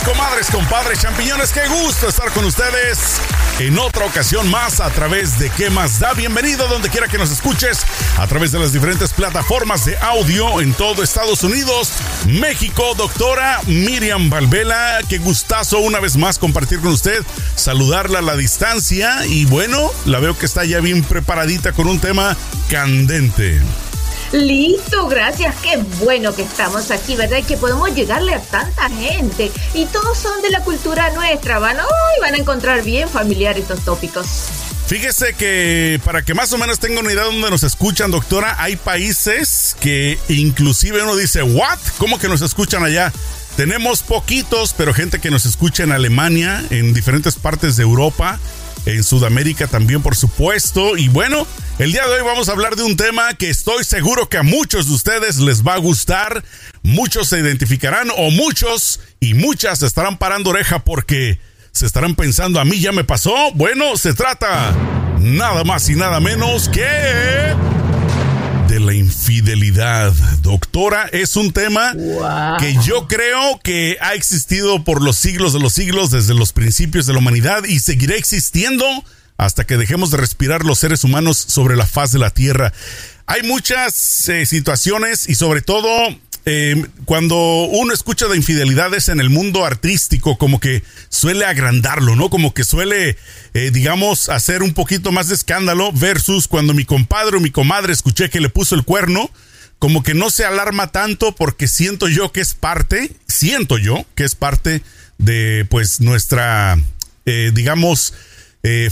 Comadres, compadres, champiñones, qué gusto estar con ustedes en otra ocasión más a través de ¿Qué más da? Bienvenido donde quiera que nos escuches a través de las diferentes plataformas de audio en todo Estados Unidos, México. Doctora Miriam Valvela, qué gustazo una vez más compartir con usted, saludarla a la distancia y bueno, la veo que está ya bien preparadita con un tema candente. Listo, gracias. Qué bueno que estamos aquí, ¿verdad? Y que podemos llegarle a tanta gente. Y todos son de la cultura nuestra. Van, a encontrar bien familiar estos tópicos. Fíjese que para que más o menos tenga una idea de dónde nos escuchan, doctora, hay países que inclusive uno dice, ¿what? ¿Cómo que nos escuchan allá? Tenemos poquitos, pero gente que nos escucha en Alemania, en diferentes partes de Europa, en Sudamérica también, por supuesto. Y bueno, el día de hoy vamos a hablar de un tema que estoy seguro que a muchos de ustedes les va a gustar. Muchos se identificarán o muchos y muchas estarán parando oreja porque se estarán pensando, a mí ya me pasó. Bueno, se trata nada más y nada menos que de la infidelidad. Doctora, es un tema que yo creo que ha existido por los siglos de los siglos, desde los principios de la humanidad y seguirá existiendo hasta que dejemos de respirar los seres humanos sobre la faz de la Tierra. Hay muchas eh, situaciones y sobre todo eh, cuando uno escucha de infidelidades en el mundo artístico, como que suele agrandarlo, ¿no? Como que suele, eh, digamos, hacer un poquito más de escándalo versus cuando mi compadre o mi comadre escuché que le puso el cuerno, como que no se alarma tanto porque siento yo que es parte, siento yo que es parte de pues nuestra, eh, digamos,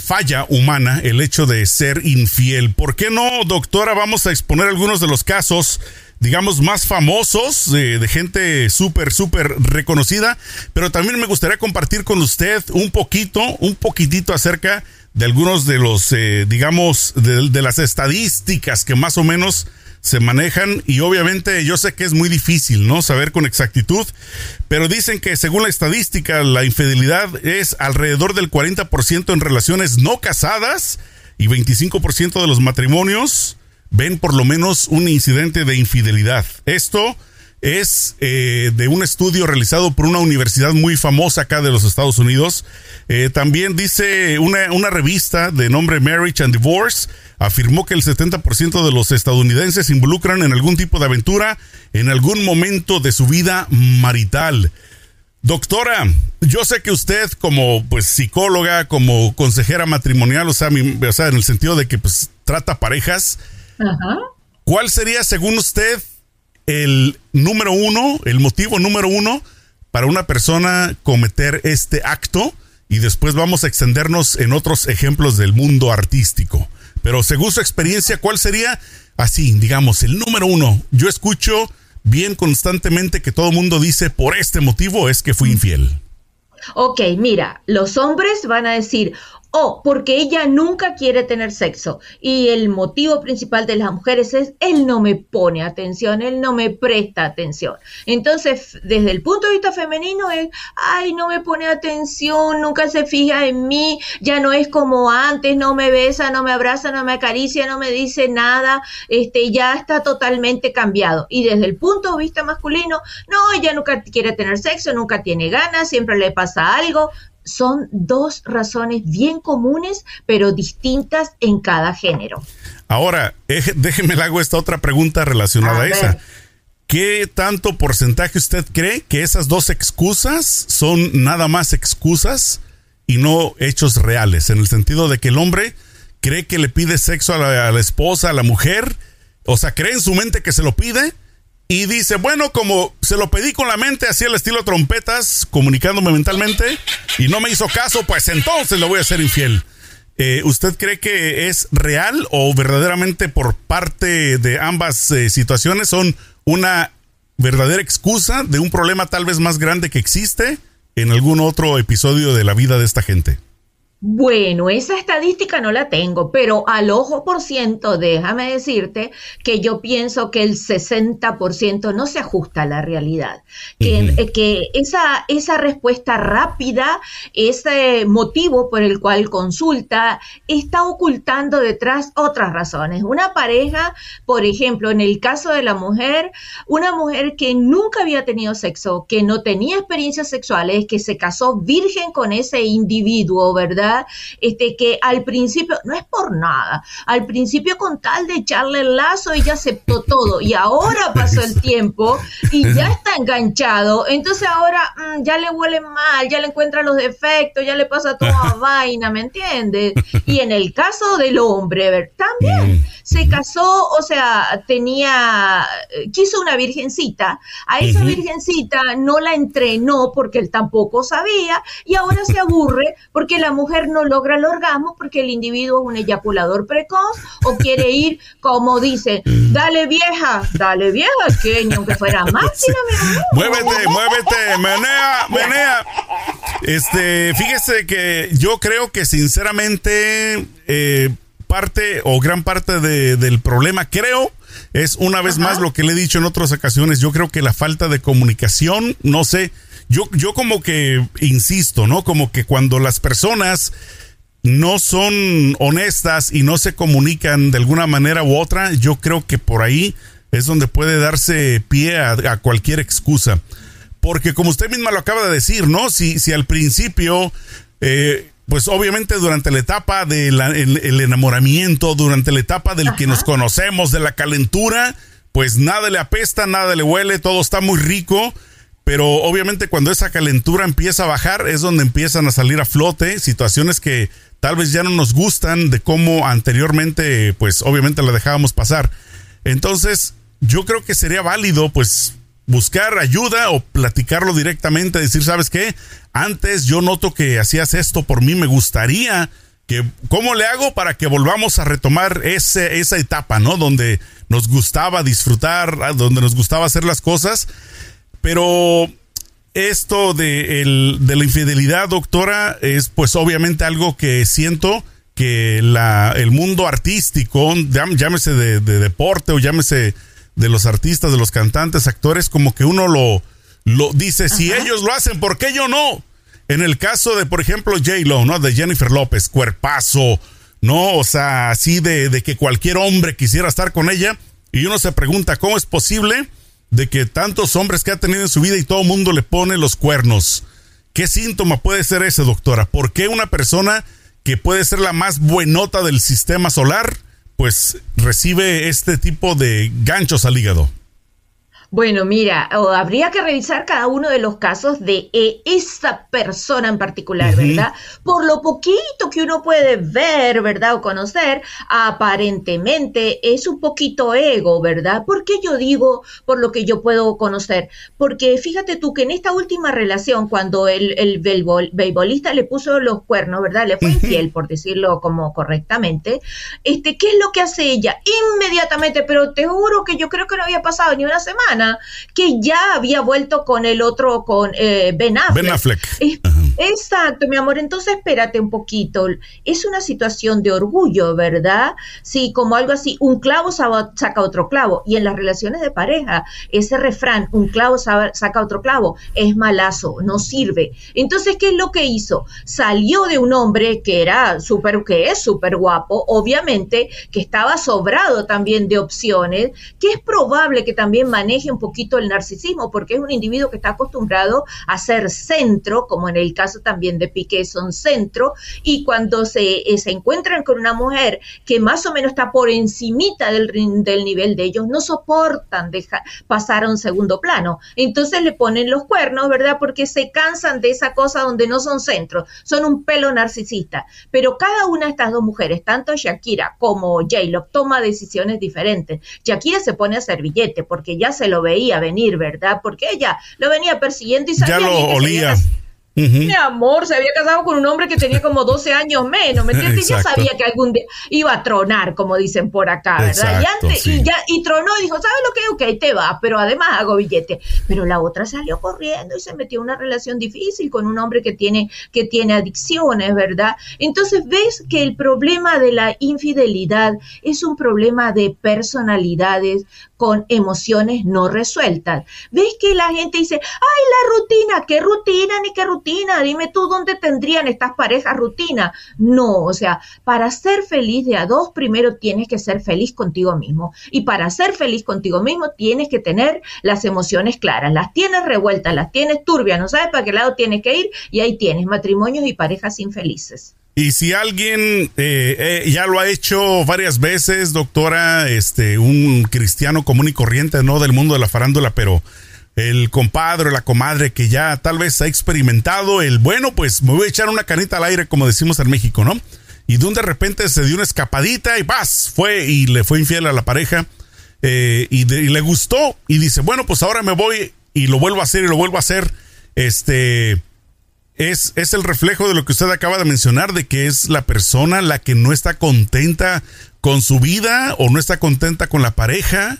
falla humana el hecho de ser infiel. ¿Por qué no, doctora? Vamos a exponer algunos de los casos digamos, más famosos, de gente súper, súper reconocida, pero también me gustaría compartir con usted un poquito, un poquitito acerca de algunos de los, eh, digamos, de, las estadísticas que más o menos se manejan. Y obviamente yo sé que es muy difícil, ¿no? Saber con exactitud, pero dicen que según la estadística la infidelidad es alrededor del 40% en relaciones no casadas y 25% de los matrimonios ven por lo menos un incidente de infidelidad. Esto es eh, de un estudio realizado por una universidad muy famosa acá de los Estados Unidos. Eh, también dice una, una, revista de nombre Marriage and Divorce, afirmó que el 70% de los estadounidenses se involucran en algún tipo de aventura en algún momento de su vida marital. Doctora, yo sé que usted como pues psicóloga, como consejera matrimonial, o sea, o sea en el sentido de que pues trata parejas, ¿Cuál sería, según usted, el número uno, el motivo número uno para una persona cometer este acto? Y después vamos a extendernos en otros ejemplos del mundo artístico. Pero según su experiencia, ¿cuál sería, así, digamos, el número uno? Yo escucho bien constantemente que todo el mundo dice, por este motivo es que fui infiel. Ok, mira, los hombres van a decir, o porque ella nunca quiere tener sexo. Y el motivo principal de las mujeres es, él no me pone atención, él no me presta atención. Entonces, desde el punto de vista femenino es, ay, no me pone atención, nunca se fija en mí, ya no es como antes, no me besa, no me abraza, no me acaricia, no me dice nada, este, ya está totalmente cambiado. Y desde el punto de vista masculino, no, ella nunca quiere tener sexo, nunca tiene ganas, siempre le pasa algo, son dos razones bien comunes, pero distintas en cada género. Ahora, déjeme le hago esta otra pregunta relacionada a, esa. ¿Qué tanto porcentaje usted cree que esas dos excusas son nada más excusas y no hechos reales? En el sentido de que el hombre cree que le pide sexo a la, a la esposa, a la mujer, o sea, cree en su mente que se lo pide, y dice, bueno, como se lo pedí con la mente, así el estilo trompetas, comunicándome mentalmente, y no me hizo caso, pues entonces le voy a ser infiel. Eh, ¿Usted cree que es real o verdaderamente por parte de ambas eh, situaciones son una verdadera excusa de un problema tal vez más grande que existe en algún otro episodio de la vida de esta gente? Bueno, esa estadística no la tengo, pero al ojo por ciento, déjame decirte que yo pienso que el 60% no se ajusta a la realidad. Que, eh, que esa, esa respuesta rápida, ese motivo por el cual consulta, está ocultando detrás otras razones. Una pareja, por ejemplo, en el caso de la mujer, una mujer que nunca había tenido sexo, que no tenía experiencias sexuales, que se casó virgen con ese individuo, ¿verdad? Este, que al principio, no es por nada, al principio con tal de echarle el lazo ella aceptó todo y ahora pasó el tiempo y ya está enganchado, entonces ahora mm, ya le huele mal, ya le encuentra los defectos, ya le pasa toda vaina, ¿me entiendes? Y en el caso del hombre, también. Se casó, o sea, tenía, quiso una virgencita, a esa virgencita no la entrenó porque él tampoco sabía y ahora se aburre porque la mujer no logra el orgasmo porque el individuo es un eyaculador precoz o quiere ir, como dice, dale vieja, dale vieja, que ni aunque fuera máxima, Muévete, muévete, menea, menea. Este, fíjese que yo creo que sinceramente eh, parte o gran parte del problema, creo, es una vez más lo que le he dicho en otras ocasiones. Yo creo que la falta de comunicación, no sé, yo, yo como que insisto, ¿no? Como que cuando las personas no son honestas y no se comunican de alguna manera u otra, yo creo que por ahí es donde puede darse pie a, cualquier excusa. Porque como usted misma lo acaba de decir, ¿no? Si, si al principio, eh, pues obviamente durante la etapa del el enamoramiento, durante la etapa del que nos conocemos, de la calentura, pues nada le apesta, nada le huele, todo está muy rico pero obviamente cuando esa calentura empieza a bajar es donde empiezan a salir a flote situaciones que tal vez ya no nos gustan de cómo anteriormente pues obviamente la dejábamos pasar. Entonces yo creo que sería válido pues buscar ayuda o platicarlo directamente, decir, ¿sabes qué? Antes yo noto que hacías esto por mí, me gustaría que, ¿cómo le hago para que volvamos a retomar ese, esa etapa, ¿no? Donde nos gustaba disfrutar, donde nos gustaba hacer las cosas pero esto de, la infidelidad, doctora, es pues obviamente algo que siento que la, el mundo artístico, llámese de, deporte o llámese de los artistas, de los cantantes, actores, como que uno lo, lo dice, si ellos lo hacen, ¿por qué yo no? En el caso de, por ejemplo, J-Lo, ¿no? De Jennifer López, cuerpazo, ¿no? O sea, así de, de que cualquier hombre quisiera estar con ella. Y uno se pregunta, ¿cómo es posible de que tantos hombres que ha tenido en su vida y todo el mundo le pone los cuernos. ¿Qué síntoma puede ser ese, doctora? ¿Por qué una persona que puede ser la más buenota del sistema solar, pues recibe este tipo de ganchos al hígado? Bueno, mira, habría que revisar cada uno de los casos de eh, esa persona en particular, ¿verdad? Por lo poquito que uno puede ver, ¿verdad? O conocer, aparentemente es un poquito ego, ¿verdad? ¿Por qué yo digo por lo que yo puedo conocer? Porque fíjate tú que en esta última relación, cuando el, el beisbolista le puso los cuernos, ¿verdad? Le fue infiel, por decirlo como correctamente, este, ¿qué es lo que hace ella? Inmediatamente, pero te juro que yo creo que no había pasado ni una semana que ya había vuelto con el otro, con eh, Ben Affleck. Ben Affleck. Exacto, mi amor. Entonces, espérate un poquito. Es una situación de orgullo, ¿verdad? Sí, como algo así, un clavo saca otro clavo. Y en las relaciones de pareja, ese refrán, un clavo saca otro clavo, es malazo, no sirve. Entonces, ¿qué es lo que hizo? Salió de un hombre que era súper, que es súper guapo, obviamente, que estaba sobrado también de opciones, que es probable que también maneje un poquito el narcisismo, porque es un individuo que está acostumbrado a ser centro, como en el caso también de Piqué son centro, y cuando se, eh, se encuentran con una mujer que más o menos está por encimita del, del nivel de ellos, no soportan dejar, pasar a un segundo plano. Entonces le ponen los cuernos, ¿verdad? Porque se cansan de esa cosa donde no son centros, son un pelo narcisista. Pero cada una de estas dos mujeres, tanto Shakira como J-Lo, toma decisiones diferentes. Shakira se pone a ser billete porque ya se lo veía venir, ¿verdad? Porque ella lo venía persiguiendo y sabía ya lo olía. Mi amor, se había casado con un hombre que tenía como 12 años menos, ¿me entiendes? Ya sabía que algún día iba a tronar, como dicen por acá, ¿verdad? y, antes, y, ya, y tronó y dijo, ¿sabes lo que? Ok, te va, pero además hago billete. Pero la otra salió corriendo y se metió en una relación difícil con un hombre que tiene, que tiene adicciones, ¿verdad? Entonces ves que el problema de la infidelidad es un problema de personalidades con emociones no resueltas. ¿Ves que la gente dice, ay, la rutina, qué rutina ni qué rutina? Dime tú dónde tendrían estas parejas rutina. No, o sea, para ser feliz de a dos, primero tienes que ser feliz contigo mismo. Y para ser feliz contigo mismo, tienes que tener las emociones claras. Las tienes revueltas, las tienes turbias, no sabes para qué lado tienes que ir y ahí tienes matrimonios y parejas infelices. Y si alguien eh, eh, ya lo ha hecho varias veces, doctora, este, un cristiano común y corriente, no del mundo de la farándula, pero el compadre la comadre que ya tal vez ha experimentado el bueno, pues me voy a echar una canita al aire, como decimos en México, ¿no? Y de un de repente se dio una escapadita y ¡paz! Fue y le fue infiel a la pareja eh, y le gustó y dice, bueno, pues ahora me voy y lo vuelvo a hacer y lo vuelvo a hacer. Este es, es el reflejo de lo que usted acaba de mencionar, de que es la persona la que no está contenta con su vida o no está contenta con la pareja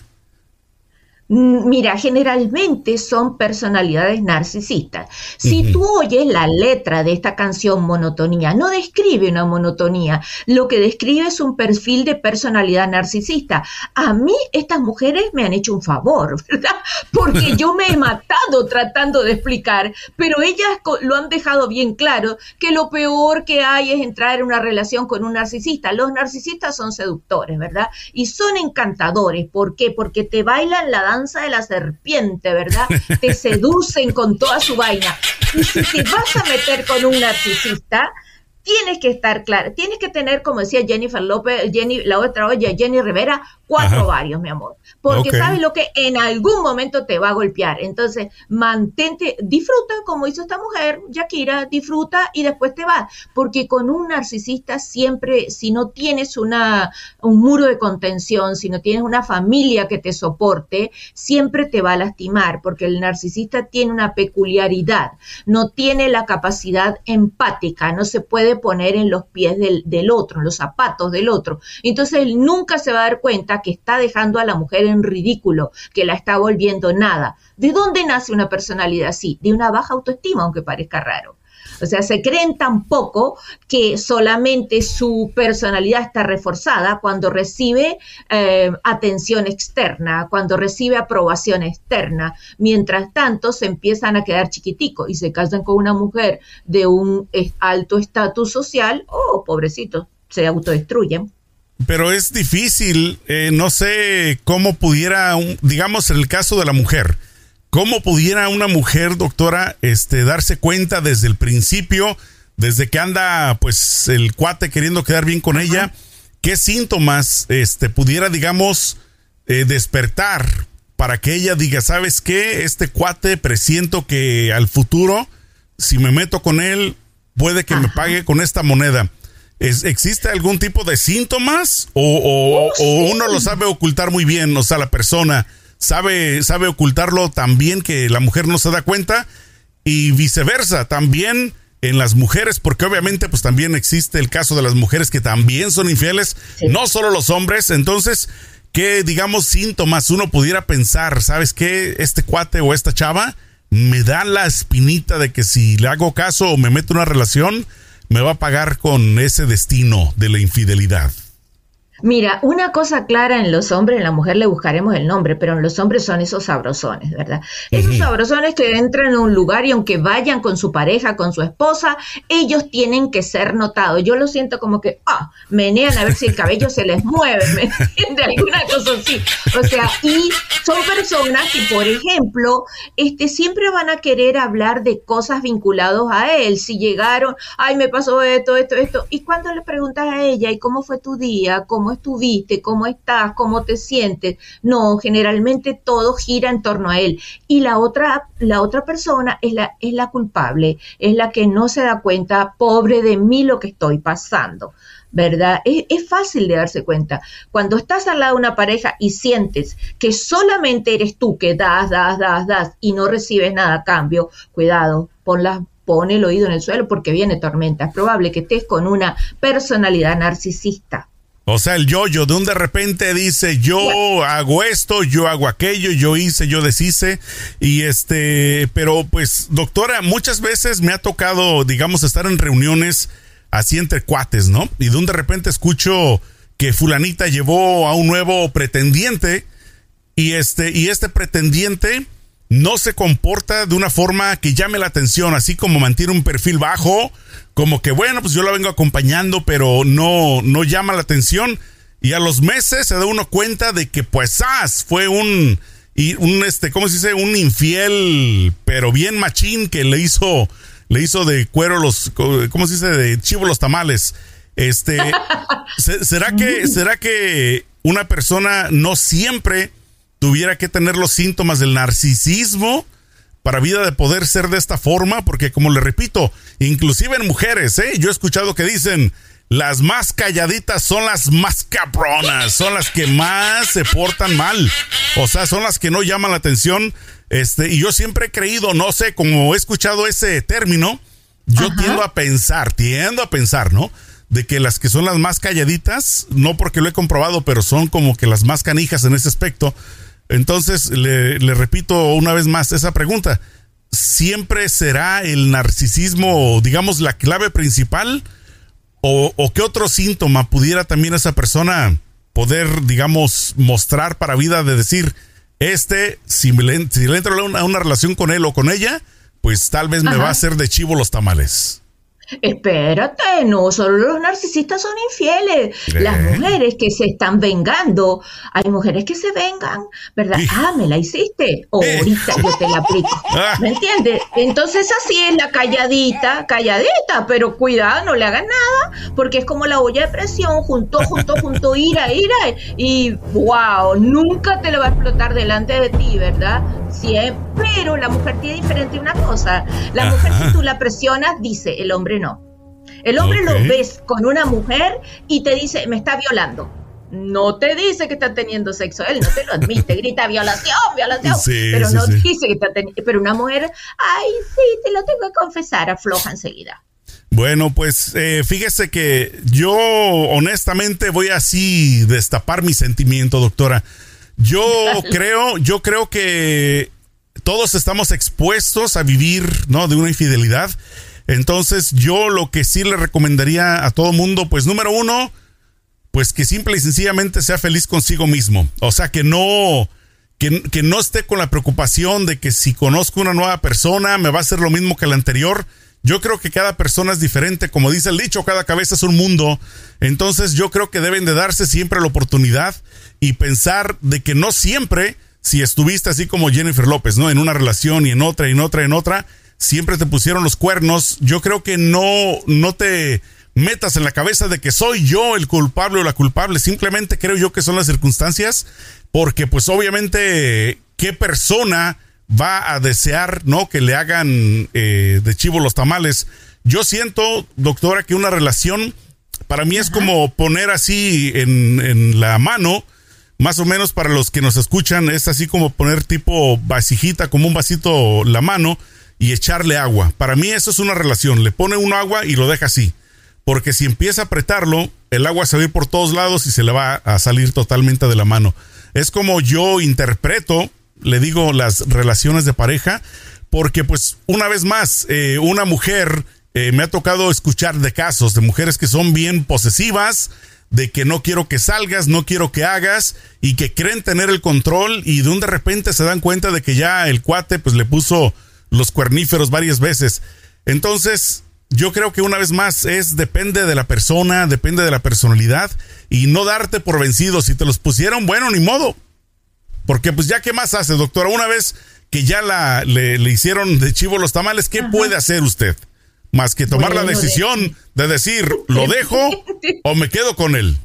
mira, generalmente son personalidades narcisistas. Si tú oyes la letra de esta canción Monotonía, no describe una monotonía, lo que describe es un perfil de personalidad narcisista. A mí estas mujeres me han hecho un favor, ¿verdad? Porque yo me he matado tratando de explicar, pero ellas lo han dejado bien claro que lo peor que hay es entrar en una relación con un narcisista. Los narcisistas son seductores, ¿verdad? Y son encantadores. ¿Por qué? Porque te bailan la danza de la serpiente, ¿verdad? Te seducen con toda su vaina. Y si te vas a meter con un narcisista, tienes que estar claro, tienes que tener, como decía Jennifer López, Jenny, la otra oye, Jenny Rivera, cuatro varios, mi amor. Porque sabes lo que en algún momento te va a golpear. Entonces, mantente, disfruta, como hizo esta mujer, Shakira, disfruta y después te vas. Porque con un narcisista siempre, si no tienes una, un muro de contención, si no tienes una familia que te soporte, siempre te va a lastimar. Porque el narcisista tiene una peculiaridad, no tiene la capacidad empática, no se puede poner en los pies del, del otro, en los zapatos del otro. Entonces, él nunca se va a dar cuenta que está dejando a la mujer en ridículo, que la está volviendo nada. ¿De dónde nace una personalidad así? De una baja autoestima, aunque parezca raro. O sea, se creen tan poco que solamente su personalidad está reforzada cuando recibe eh, atención externa, cuando recibe aprobación externa. Mientras tanto, se empiezan a quedar chiquiticos y se casan con una mujer de un alto estatus social. Oh, pobrecitos, se autodestruyen. Pero es difícil, eh, no sé cómo pudiera, digamos, el caso de la mujer, cómo pudiera una mujer, doctora, este, darse cuenta desde el principio, desde que anda, pues, el cuate queriendo quedar bien con ella, qué síntomas, este, pudiera, digamos, eh, despertar para que ella diga, ¿sabes qué? Este cuate presiento que al futuro, si me meto con él, puede que me pague con esta moneda. ¿Existe algún tipo de síntomas o, oh, uno lo sabe ocultar muy bien? O sea, la persona sabe, sabe ocultarlo también que la mujer no se da cuenta y viceversa, también en las mujeres, porque obviamente pues también existe el caso de las mujeres que también son infieles, no solo los hombres, entonces, ¿qué digamos síntomas uno pudiera pensar? ¿Sabes qué? Este cuate o esta chava me da la espinita de que si le hago caso o me meto en una relación, me va a pagar con ese destino de la infidelidad. Mira, una cosa clara en los hombres, en la mujer le buscaremos el nombre, pero en los hombres son esos sabrosones, ¿verdad? Esos sabrosones que entran a un lugar y aunque vayan con su pareja, con su esposa, ellos tienen que ser notados. Yo lo siento como que, ah, menean a ver si el cabello se les mueve, ¿me entiende? Alguna cosa así. O sea, y son personas que, por ejemplo, este, siempre van a querer hablar de cosas vinculadas a él. Si llegaron, ay, me pasó esto, esto, esto. Y cuando le preguntas a ella, ¿y cómo fue tu día? ¿Cómo estuviste, cómo estás, cómo te sientes. No, generalmente todo gira en torno a él. Y la otra, la otra persona es la, es la culpable, es la que no se da cuenta, pobre de mí lo que estoy pasando. ¿verdad? Es, es, fácil de darse cuenta. Cuando estás al lado de una pareja y sientes que solamente eres tú que das, das, das, das y no recibes nada a cambio, cuidado, pon las pone el oído en el suelo porque viene tormenta. Es probable que estés con una personalidad narcisista. O sea, el yo-yo, de un de repente dice, yo hago esto, yo hago aquello, yo hice, yo deshice. Y este, pero pues, doctora, muchas veces me ha tocado, digamos, estar en reuniones así entre cuates, ¿no? Y de un de repente escucho que fulanita llevó a un nuevo pretendiente y este, y este pretendiente no se comporta de una forma que llame la atención, así como mantiene un perfil bajo, como que bueno, pues yo la vengo acompañando, pero no, no llama la atención. Y a los meses se da uno cuenta de que pues as fue un, y un este, ¿cómo se dice? Un infiel, pero bien machín que le hizo, le hizo de cuero los, ¿cómo se dice? De chivo los tamales. Este, ¿será que, será que una persona no siempre tuviera que tener los síntomas del narcisismo? para vida de poder ser de esta forma, porque como le repito, inclusive en mujeres, ¿eh? yo he escuchado que dicen, las más calladitas son las más cabronas, son las que más se portan mal, o sea, son las que no llaman la atención, este, y yo siempre he creído, no sé, como he escuchado ese término, yo tiendo a pensar, tiendo a pensar, ¿no? De que las que son las más calladitas, no porque lo he comprobado, pero son como que las más canijas en ese aspecto, entonces, le, repito una vez más esa pregunta. ¿Siempre será el narcisismo, digamos, la clave principal? ¿O, qué otro síntoma pudiera también esa persona poder, digamos, mostrar para vida de decir, este, si, le, entro a una, relación con él o con ella, pues tal vez me va a hacer de chivo los tamales? Espérate, no solo los narcisistas son infieles, las mujeres que se están vengando, hay mujeres que se vengan, ¿verdad? Ah, me la hiciste, ahorita yo te la aplico, ah. ¿me entiendes? Entonces así es la calladita, calladita, pero cuidado, no le hagan nada, porque es como la olla de presión, junto, junto, junto, ira, ira, y wow, nunca te lo va a explotar delante de ti, ¿verdad? Siempre, pero la mujer tiene diferente una cosa, la mujer si tú la presionas, dice, el hombre no. El hombre lo ves con una mujer y te dice, me está violando. No te dice que está teniendo sexo, él no te lo admite, grita violación, violación, pero no dice que está teniendo, pero una mujer, ay, sí, te lo tengo que confesar, afloja enseguida. Bueno, pues eh, fíjese que yo honestamente voy así destapar mi sentimiento, doctora. Yo creo, yo creo que todos estamos expuestos a vivir, ¿no? De una infidelidad. Entonces, yo lo que sí le recomendaría a todo mundo, pues número uno, pues que simple y sencillamente sea feliz consigo mismo. O sea, que no, que, que, no esté con la preocupación de que si conozco una nueva persona me va a hacer lo mismo que la anterior. Yo creo que cada persona es diferente, como dice el dicho, cada cabeza es un mundo. Entonces yo creo que deben de darse siempre la oportunidad y pensar de que no siempre, si estuviste así como Jennifer López, ¿no? En una relación y en otra y en otra y en otra, siempre te pusieron los cuernos. Yo creo que no, no te metas en la cabeza de que soy yo el culpable o la culpable. Simplemente creo yo que son las circunstancias, porque pues obviamente, ¿qué persona va a desear, no, que le hagan eh, de chivo los tamales? Yo siento, doctora, que una relación para mí es como poner así en, en la mano, más o menos para los que nos escuchan, es así como poner tipo vasijita, como un vasito la mano y echarle agua. Para mí eso es una relación. Le pone uno agua y lo deja así. Porque si empieza a apretarlo, el agua se va a ir por todos lados y se le va a salir totalmente de la mano. Es como yo interpreto, le digo, las relaciones de pareja, porque pues una vez más, eh, una mujer, eh, me ha tocado escuchar de casos de mujeres que son bien posesivas, de que no quiero que salgas, no quiero que hagas y que creen tener el control y de un de repente se dan cuenta de que ya el cuate pues le puso los cuerníferos varias veces. Entonces, yo creo que una vez más es depende de la persona, depende de la personalidad y no darte por vencido. Si te los pusieron, bueno, ni modo. Porque pues ya qué más hace, doctora, una vez que ya la, le, hicieron de chivo los tamales, ¿qué puede hacer usted? Más que tomar la decisión de... decir, ¿lo dejo o me quedo con él?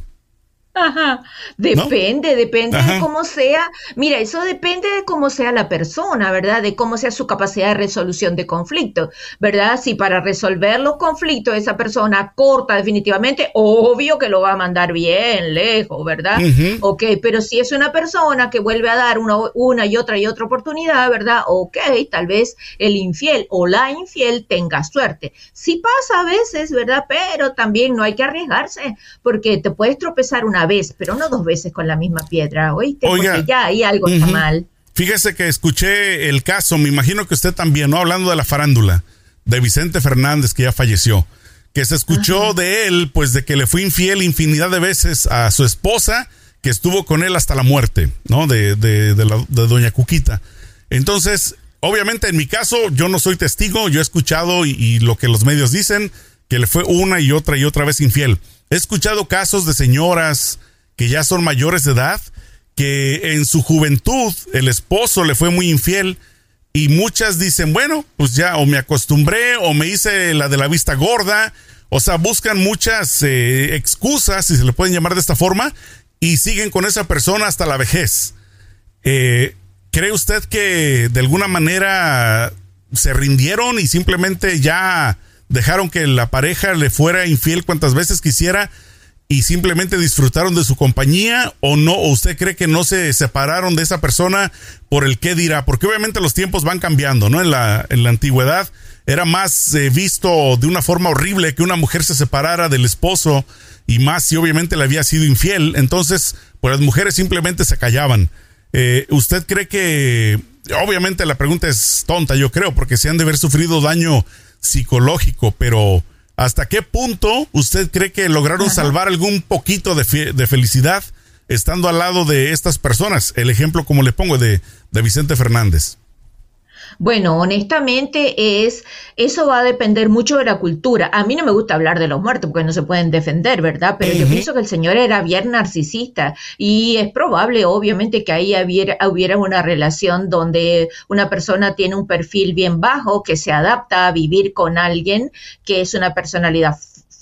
Ajá. Depende, depende de cómo sea. Mira, eso depende de cómo sea la persona, ¿verdad? De cómo sea su capacidad de resolución de conflictos, ¿verdad? Si para resolver los conflictos esa persona corta definitivamente, obvio que lo va a mandar bien lejos, ¿verdad? Ok, pero si es una persona que vuelve a dar una, una y otra y otra oportunidad, ¿verdad? Ok, tal vez el infiel o la infiel tenga suerte. Sí pasa a veces, ¿verdad? Pero también no hay que arriesgarse porque te puedes tropezar una vez, pero no dos veces con la misma piedra, ¿oíste? Porque ya ahí algo está mal. Fíjese que escuché el caso, me imagino que usted también, ¿no? Hablando de la farándula, de Vicente Fernández, que ya falleció, que se escuchó de él, pues de que le fue infiel infinidad de veces a su esposa, que estuvo con él hasta la muerte, ¿no? De, de, de Doña Cuquita. Entonces, obviamente en mi caso, yo no soy testigo, yo he escuchado y lo que los medios dicen, que le fue una y otra y otra vez infiel. He escuchado casos de señoras que ya son mayores de edad, que en su juventud el esposo le fue muy infiel y muchas dicen, bueno, pues ya o me acostumbré o me hice la de la vista gorda, o sea, buscan muchas eh, excusas, si se le pueden llamar de esta forma, y siguen con esa persona hasta la vejez. Eh, ¿Cree usted que de alguna manera se rindieron y simplemente ya dejaron que la pareja le fuera infiel cuantas veces quisiera y simplemente disfrutaron de su compañía o no, o usted cree que no se separaron de esa persona por el qué dirá, porque obviamente los tiempos van cambiando, ¿no? En la, en la antigüedad era más eh, visto de una forma horrible que una mujer se separara del esposo y más si obviamente le había sido infiel, entonces pues las mujeres simplemente se callaban. Eh, ¿Usted cree que, obviamente la pregunta es tonta, yo creo, porque se han de haber sufrido daño psicológico, pero ¿hasta qué punto usted cree que lograron salvar algún poquito de, de, felicidad estando al lado de estas personas? El ejemplo, como le pongo, de, de Vicente Fernández. Bueno, honestamente es, eso va a depender mucho de la cultura. A mí no me gusta hablar de los muertos porque no se pueden defender, ¿verdad? Pero yo pienso que el señor era bien narcisista y es probable, obviamente, que ahí hubiera, hubiera una relación donde una persona tiene un perfil bien bajo que se adapta a vivir con alguien que es una personalidad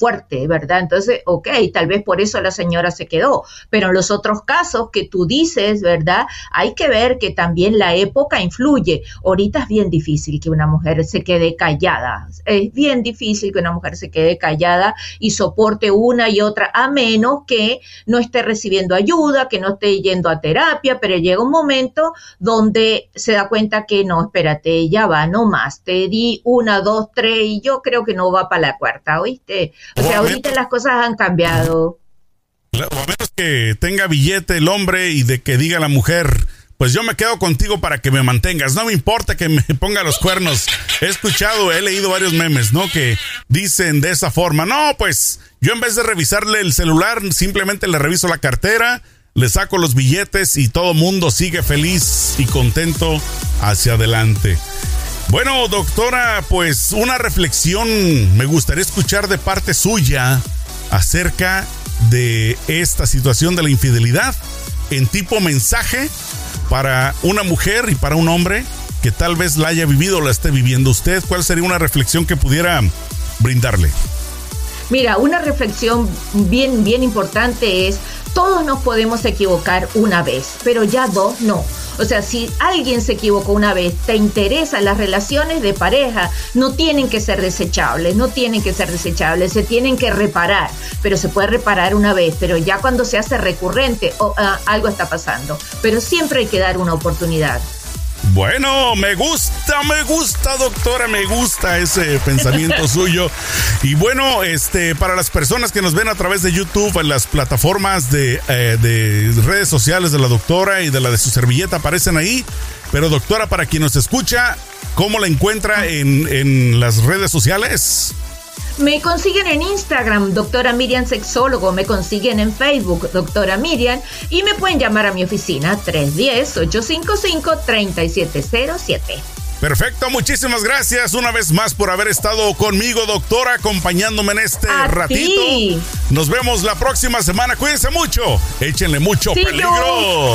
fuerte, ¿verdad? Entonces, ok, tal vez por eso la señora se quedó, pero en los otros casos que tú dices, ¿verdad? Hay que ver que también la época influye. Ahorita es bien difícil que una mujer se quede callada, es bien difícil que una mujer se quede callada y soporte una y otra, a menos que no esté recibiendo ayuda, que no esté yendo a terapia, pero llega un momento donde se da cuenta que no, espérate, ya va, no más, te di una, dos, tres y yo creo que no va para la cuarta, ¿oíste? O, sea, ahorita las cosas han cambiado. O a menos que tenga billete el hombre y de que diga la mujer, pues yo me quedo contigo para que me mantengas. No me importa que me ponga los cuernos. He escuchado, he leído varios memes, ¿no? Que dicen de esa forma, no, pues yo en vez de revisarle el celular, simplemente le reviso la cartera, le saco los billetes y todo mundo sigue feliz y contento hacia adelante. Bueno, doctora, pues una reflexión me gustaría escuchar de parte suya acerca de esta situación de la infidelidad en tipo mensaje para una mujer y para un hombre que tal vez la haya vivido o la esté viviendo usted. ¿Cuál sería una reflexión que pudiera brindarle? Mira, una reflexión bien, bien importante es, todos nos podemos equivocar una vez, pero ya dos no. O sea, si alguien se equivocó una vez, te interesan las relaciones de pareja, no tienen que ser desechables, no tienen que ser desechables, se tienen que reparar, pero se puede reparar una vez, pero ya cuando se hace recurrente, oh, algo está pasando. Pero siempre hay que dar una oportunidad. Bueno, me gusta, me gusta, doctora, me gusta ese pensamiento suyo. Y bueno, este, para las personas que nos ven a través de YouTube, en las plataformas de, eh, de redes sociales de la doctora y de la de su servilleta aparecen ahí. Pero doctora, para quien nos escucha, ¿cómo la encuentra en, en las redes sociales? Me consiguen en Instagram, doctora Miriam Sexólogo, me consiguen en Facebook, doctora Miriam, y me pueden llamar a mi oficina 310-855-3707. Perfecto, muchísimas gracias una vez más por haber estado conmigo, doctora, acompañándome en este ratito. Nos vemos la próxima semana. Cuídense mucho. Échenle mucho peligro.